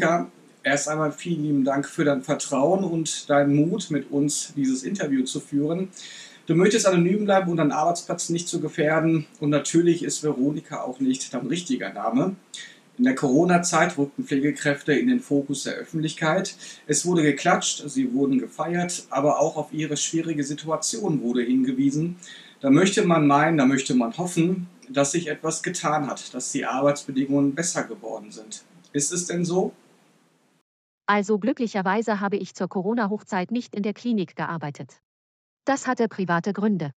Veronika, erst einmal vielen lieben Dank für dein Vertrauen und deinen Mut, mit uns dieses Interview zu führen. Du möchtest anonym bleiben und deinen Arbeitsplatz nicht zu gefährden. Und natürlich ist Veronika auch nicht dein richtiger Name. In der Corona-Zeit rückten Pflegekräfte in den Fokus der Öffentlichkeit. Es wurde geklatscht, sie wurden gefeiert, aber auch auf ihre schwierige Situation wurde hingewiesen. Da möchte man meinen, da möchte man hoffen, dass sich etwas getan hat, dass die Arbeitsbedingungen besser geworden sind. Ist es denn so? Also glücklicherweise habe ich zur Corona-Hochzeit nicht in der Klinik gearbeitet. Das hatte private Gründe.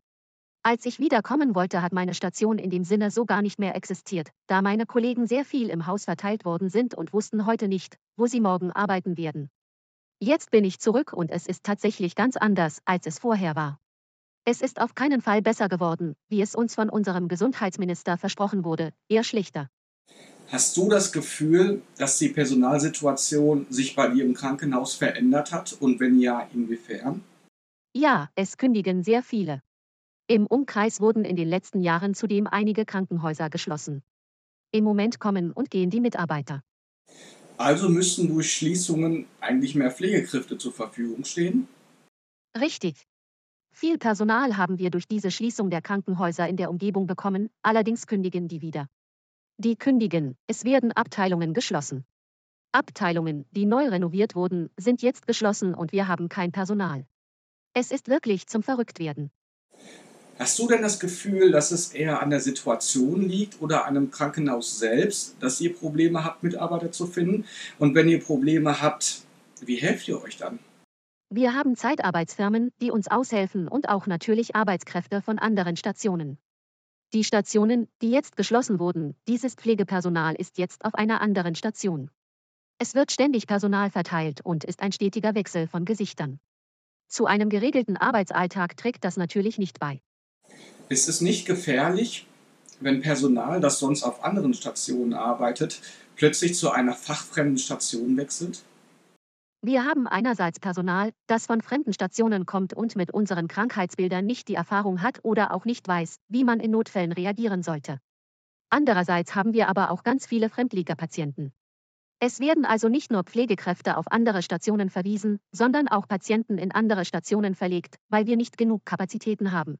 Als ich wiederkommen wollte, hat meine Station in dem Sinne so gar nicht mehr existiert, da meine Kollegen sehr viel im Haus verteilt worden sind und wussten heute nicht, wo sie morgen arbeiten werden. Jetzt bin ich zurück und es ist tatsächlich ganz anders, als es vorher war. Es ist auf keinen Fall besser geworden, wie es uns von unserem Gesundheitsminister versprochen wurde, eher schlechter. Hast du das Gefühl, dass die Personalsituation sich bei dir im Krankenhaus verändert hat und wenn ja, inwiefern? Ja, es kündigen sehr viele. Im Umkreis wurden in den letzten Jahren zudem einige Krankenhäuser geschlossen. Im Moment kommen und gehen die Mitarbeiter. Also müssten durch Schließungen eigentlich mehr Pflegekräfte zur Verfügung stehen? Richtig. Viel Personal haben wir durch diese Schließung der Krankenhäuser in der Umgebung bekommen, allerdings kündigen die wieder. Die kündigen, es werden Abteilungen geschlossen. Abteilungen, die neu renoviert wurden, sind jetzt geschlossen und wir haben kein Personal. Es ist wirklich zum Verrücktwerden. Hast du denn das Gefühl, dass es eher an der Situation liegt oder an einem Krankenhaus selbst, dass ihr Probleme habt, Mitarbeiter zu finden? Und wenn ihr Probleme habt, wie helft ihr euch dann? Wir haben Zeitarbeitsfirmen, die uns aushelfen und auch natürlich Arbeitskräfte von anderen Stationen. Die Stationen, die jetzt geschlossen wurden, dieses Pflegepersonal ist jetzt auf einer anderen Station. Es wird ständig Personal verteilt und ist ein stetiger Wechsel von Gesichtern. Zu einem geregelten Arbeitsalltag trägt das natürlich nicht bei. Ist es nicht gefährlich, wenn Personal, das sonst auf anderen Stationen arbeitet, plötzlich zu einer fachfremden Station wechselt? Wir haben einerseits Personal, das von fremden Stationen kommt und mit unseren Krankheitsbildern nicht die Erfahrung hat oder auch nicht weiß, wie man in Notfällen reagieren sollte. Andererseits haben wir aber auch ganz viele Fremdliegerpatienten. Es werden also nicht nur Pflegekräfte auf andere Stationen verwiesen, sondern auch Patienten in andere Stationen verlegt, weil wir nicht genug Kapazitäten haben.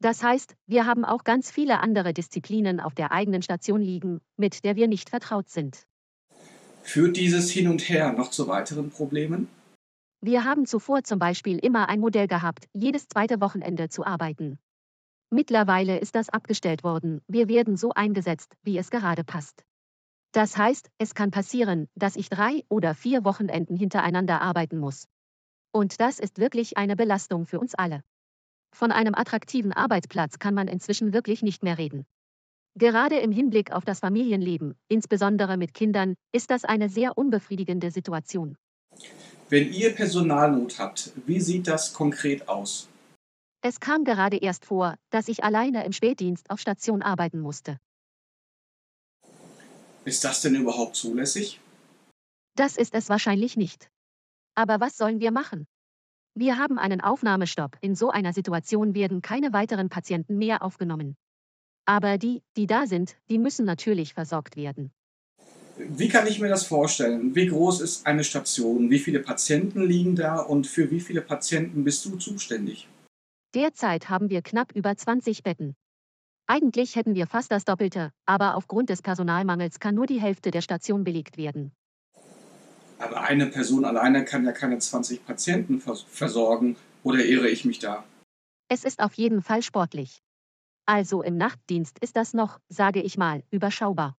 Das heißt, wir haben auch ganz viele andere Disziplinen auf der eigenen Station liegen, mit der wir nicht vertraut sind. Führt dieses Hin und Her noch zu weiteren Problemen? Wir haben zuvor zum Beispiel immer ein Modell gehabt, jedes zweite Wochenende zu arbeiten. Mittlerweile ist das abgestellt worden, wir werden so eingesetzt, wie es gerade passt. Das heißt, es kann passieren, dass ich drei oder vier Wochenenden hintereinander arbeiten muss. Und das ist wirklich eine Belastung für uns alle. Von einem attraktiven Arbeitsplatz kann man inzwischen wirklich nicht mehr reden. Gerade im Hinblick auf das Familienleben, insbesondere mit Kindern, ist das eine sehr unbefriedigende Situation. Wenn ihr Personalnot habt, wie sieht das konkret aus? Es kam gerade erst vor, dass ich alleine im Spätdienst auf Station arbeiten musste. Ist das denn überhaupt zulässig? Das ist es wahrscheinlich nicht. Aber was sollen wir machen? Wir haben einen Aufnahmestopp. In so einer Situation werden keine weiteren Patienten mehr aufgenommen. Aber die, die da sind, die müssen natürlich versorgt werden. Wie kann ich mir das vorstellen? Wie groß ist eine Station? Wie viele Patienten liegen da und für wie viele Patienten bist du zuständig? Derzeit haben wir knapp über 20 Betten. Eigentlich hätten wir fast das Doppelte, aber aufgrund des Personalmangels kann nur die Hälfte der Station belegt werden. Aber eine Person alleine kann ja keine 20 Patienten versorgen, oder irre ich mich da? Es ist auf jeden Fall sportlich. Also im Nachtdienst ist das noch, sage ich mal, überschaubar.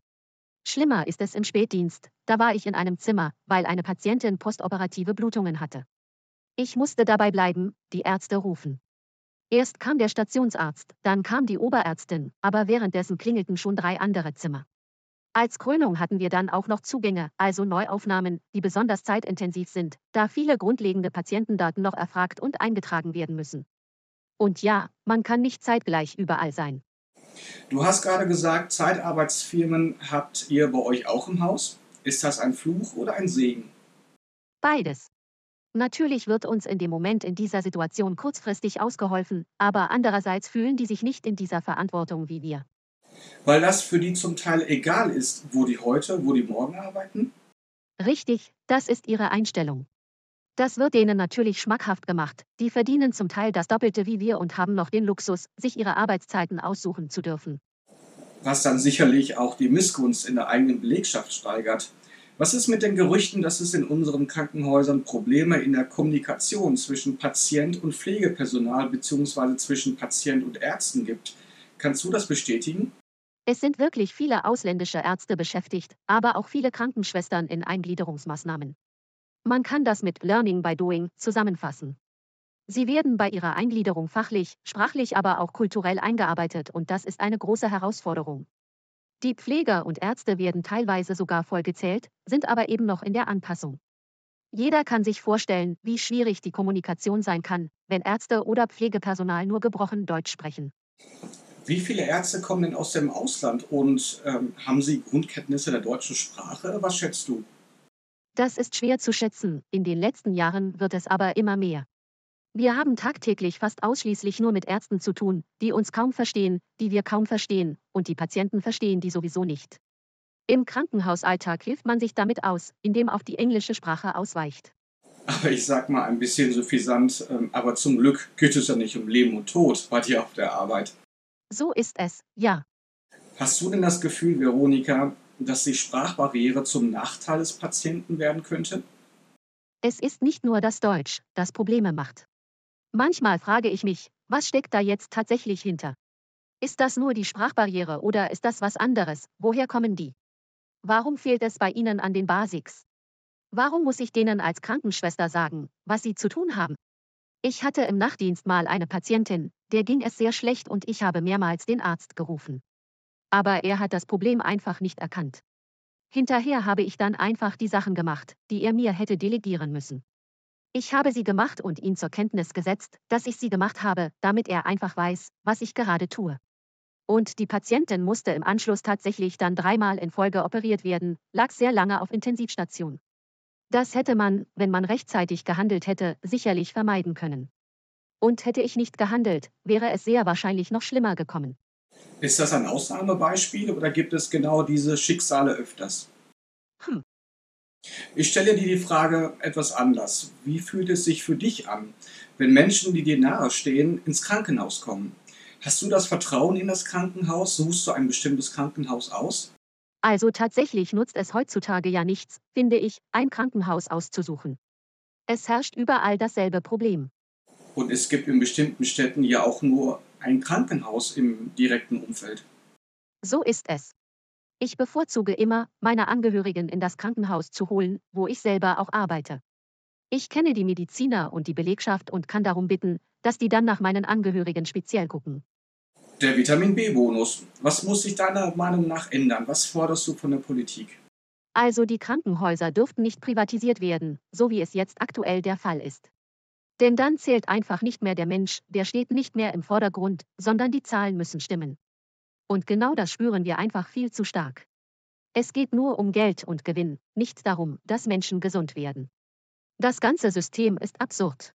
Schlimmer ist es im Spätdienst, da war ich in einem Zimmer, weil eine Patientin postoperative Blutungen hatte. Ich musste dabei bleiben, die Ärzte rufen. Erst kam der Stationsarzt, dann kam die Oberärztin, aber währenddessen klingelten schon drei andere Zimmer. Als Krönung hatten wir dann auch noch Zugänge, also Neuaufnahmen, die besonders zeitintensiv sind, da viele grundlegende Patientendaten noch erfragt und eingetragen werden müssen. Und ja, man kann nicht zeitgleich überall sein. Du hast gerade gesagt, Zeitarbeitsfirmen habt ihr bei euch auch im Haus. Ist das ein Fluch oder ein Segen? Beides. Natürlich wird uns in dem Moment in dieser Situation kurzfristig ausgeholfen, aber andererseits fühlen die sich nicht in dieser Verantwortung wie wir. Weil das für die zum Teil egal ist, wo die heute, wo die morgen arbeiten? Richtig, das ist ihre Einstellung. Das wird denen natürlich schmackhaft gemacht. Die verdienen zum Teil das Doppelte wie wir und haben noch den Luxus, sich ihre Arbeitszeiten aussuchen zu dürfen. Was dann sicherlich auch die Missgunst in der eigenen Belegschaft steigert. Was ist mit den Gerüchten, dass es in unseren Krankenhäusern Probleme in der Kommunikation zwischen Patient und Pflegepersonal bzw. zwischen Patient und Ärzten gibt? Kannst du das bestätigen? Es sind wirklich viele ausländische Ärzte beschäftigt, aber auch viele Krankenschwestern in Eingliederungsmaßnahmen. Man kann das mit Learning by Doing zusammenfassen. Sie werden bei ihrer Eingliederung fachlich, sprachlich aber auch kulturell eingearbeitet und das ist eine große Herausforderung. Die Pfleger und Ärzte werden teilweise sogar vollgezählt, sind aber eben noch in der Anpassung. Jeder kann sich vorstellen, wie schwierig die Kommunikation sein kann, wenn Ärzte oder Pflegepersonal nur gebrochen Deutsch sprechen. Wie viele Ärzte kommen denn aus dem Ausland und ähm, haben sie Grundkenntnisse der deutschen Sprache? Was schätzt du? Das ist schwer zu schätzen, in den letzten Jahren wird es aber immer mehr. Wir haben tagtäglich fast ausschließlich nur mit Ärzten zu tun, die uns kaum verstehen, die wir kaum verstehen, und die Patienten verstehen die sowieso nicht. Im Krankenhausalltag hilft man sich damit aus, indem auf die englische Sprache ausweicht. Aber ich sag mal ein bisschen suffisant, ähm, aber zum Glück geht es ja nicht um Leben und Tod bei dir auf der Arbeit. So ist es, ja. Hast du denn das Gefühl, Veronika, dass die Sprachbarriere zum Nachteil des Patienten werden könnte? Es ist nicht nur das Deutsch, das Probleme macht. Manchmal frage ich mich, was steckt da jetzt tatsächlich hinter? Ist das nur die Sprachbarriere oder ist das was anderes? Woher kommen die? Warum fehlt es bei ihnen an den Basics? Warum muss ich denen als Krankenschwester sagen, was sie zu tun haben? Ich hatte im Nachtdienst mal eine Patientin, der ging es sehr schlecht und ich habe mehrmals den Arzt gerufen. Aber er hat das Problem einfach nicht erkannt. Hinterher habe ich dann einfach die Sachen gemacht, die er mir hätte delegieren müssen. Ich habe sie gemacht und ihn zur Kenntnis gesetzt, dass ich sie gemacht habe, damit er einfach weiß, was ich gerade tue. Und die Patientin musste im Anschluss tatsächlich dann dreimal in Folge operiert werden, lag sehr lange auf Intensivstation. Das hätte man, wenn man rechtzeitig gehandelt hätte, sicherlich vermeiden können. Und hätte ich nicht gehandelt, wäre es sehr wahrscheinlich noch schlimmer gekommen. Ist das ein Ausnahmebeispiel oder gibt es genau diese Schicksale öfters? Hm. Ich stelle dir die Frage etwas anders. Wie fühlt es sich für dich an, wenn Menschen, die dir nahestehen, ins Krankenhaus kommen? Hast du das Vertrauen in das Krankenhaus? Suchst du ein bestimmtes Krankenhaus aus? Also tatsächlich nutzt es heutzutage ja nichts, finde ich, ein Krankenhaus auszusuchen. Es herrscht überall dasselbe Problem. Und es gibt in bestimmten Städten ja auch nur ein Krankenhaus im direkten Umfeld. So ist es. Ich bevorzuge immer, meine Angehörigen in das Krankenhaus zu holen, wo ich selber auch arbeite. Ich kenne die Mediziner und die Belegschaft und kann darum bitten, dass die dann nach meinen Angehörigen speziell gucken. Der Vitamin B-Bonus. Was muss sich deiner Meinung nach ändern? Was forderst du von der Politik? Also die Krankenhäuser dürften nicht privatisiert werden, so wie es jetzt aktuell der Fall ist. Denn dann zählt einfach nicht mehr der Mensch, der steht nicht mehr im Vordergrund, sondern die Zahlen müssen stimmen. Und genau das spüren wir einfach viel zu stark. Es geht nur um Geld und Gewinn, nicht darum, dass Menschen gesund werden. Das ganze System ist absurd.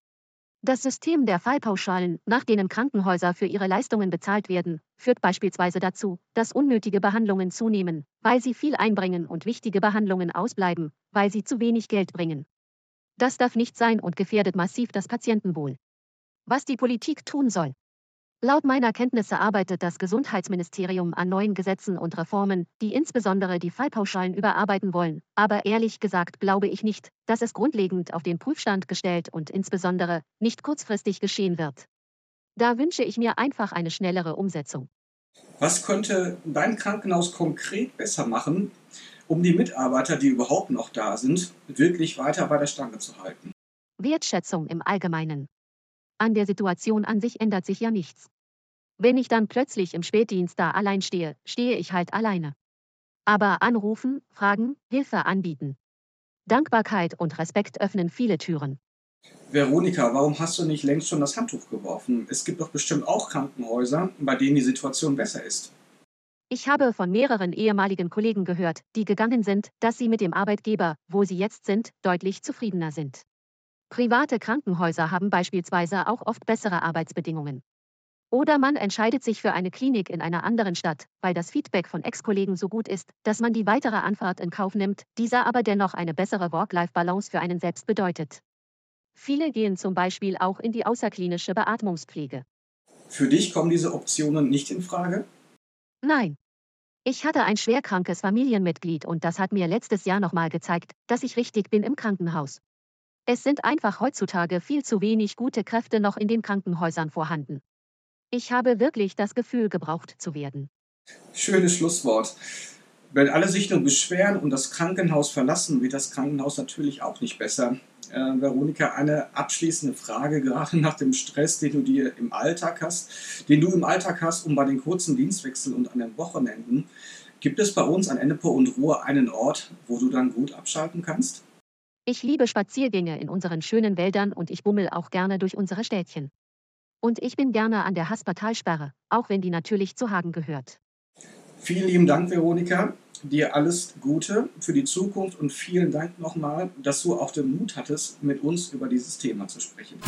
Das System der Fallpauschalen, nach denen Krankenhäuser für ihre Leistungen bezahlt werden, führt beispielsweise dazu, dass unnötige Behandlungen zunehmen, weil sie viel einbringen und wichtige Behandlungen ausbleiben, weil sie zu wenig Geld bringen. Das darf nicht sein und gefährdet massiv das Patientenwohl. Was die Politik tun soll. Laut meiner Kenntnisse arbeitet das Gesundheitsministerium an neuen Gesetzen und Reformen, die insbesondere die Fallpauschalen überarbeiten wollen, aber ehrlich gesagt glaube ich nicht, dass es grundlegend auf den Prüfstand gestellt und insbesondere nicht kurzfristig geschehen wird. Da wünsche ich mir einfach eine schnellere Umsetzung. Was könnte dein Krankenhaus konkret besser machen, um die Mitarbeiter, die überhaupt noch da sind, wirklich weiter bei der Stange zu halten. Wertschätzung im Allgemeinen. An der Situation an sich ändert sich ja nichts. Wenn ich dann plötzlich im Spätdienst da allein stehe, stehe ich halt alleine. Aber anrufen, fragen, Hilfe anbieten. Dankbarkeit und Respekt öffnen viele Türen. Veronika, warum hast du nicht längst schon das Handtuch geworfen? Es gibt doch bestimmt auch Krankenhäuser, bei denen die Situation besser ist. Ich habe von mehreren ehemaligen Kollegen gehört, die gegangen sind, dass sie mit dem Arbeitgeber, wo sie jetzt sind, deutlich zufriedener sind. Private Krankenhäuser haben beispielsweise auch oft bessere Arbeitsbedingungen. Oder man entscheidet sich für eine Klinik in einer anderen Stadt, weil das Feedback von Ex-Kollegen so gut ist, dass man die weitere Anfahrt in Kauf nimmt, dieser aber dennoch eine bessere Work-Life-Balance für einen selbst bedeutet. Viele gehen zum Beispiel auch in die außerklinische Beatmungspflege. Für dich kommen diese Optionen nicht in Frage? Nein. Ich hatte ein schwerkrankes Familienmitglied und das hat mir letztes Jahr nochmal gezeigt, dass ich richtig bin im Krankenhaus. Es sind einfach heutzutage viel zu wenig gute Kräfte noch in den Krankenhäusern vorhanden. Ich habe wirklich das Gefühl, gebraucht zu werden. Schönes Schlusswort. Wenn alle sich nur beschweren und das Krankenhaus verlassen, wird das Krankenhaus natürlich auch nicht besser. Äh, Veronika, eine abschließende Frage, gerade nach dem Stress, den du dir im Alltag hast, den du im Alltag hast und bei den kurzen Dienstwechseln und an den Wochenenden. Gibt es bei uns an Ennepe und Ruhr einen Ort, wo du dann gut abschalten kannst? Ich liebe Spaziergänge in unseren schönen Wäldern und ich bummel auch gerne durch unsere Städtchen. Und ich bin gerne an der Haspertalsperre, auch wenn die natürlich zu Hagen gehört. Vielen lieben Dank, Veronika dir alles Gute für die Zukunft und vielen Dank nochmal, dass du auch den Mut hattest, mit uns über dieses Thema zu sprechen.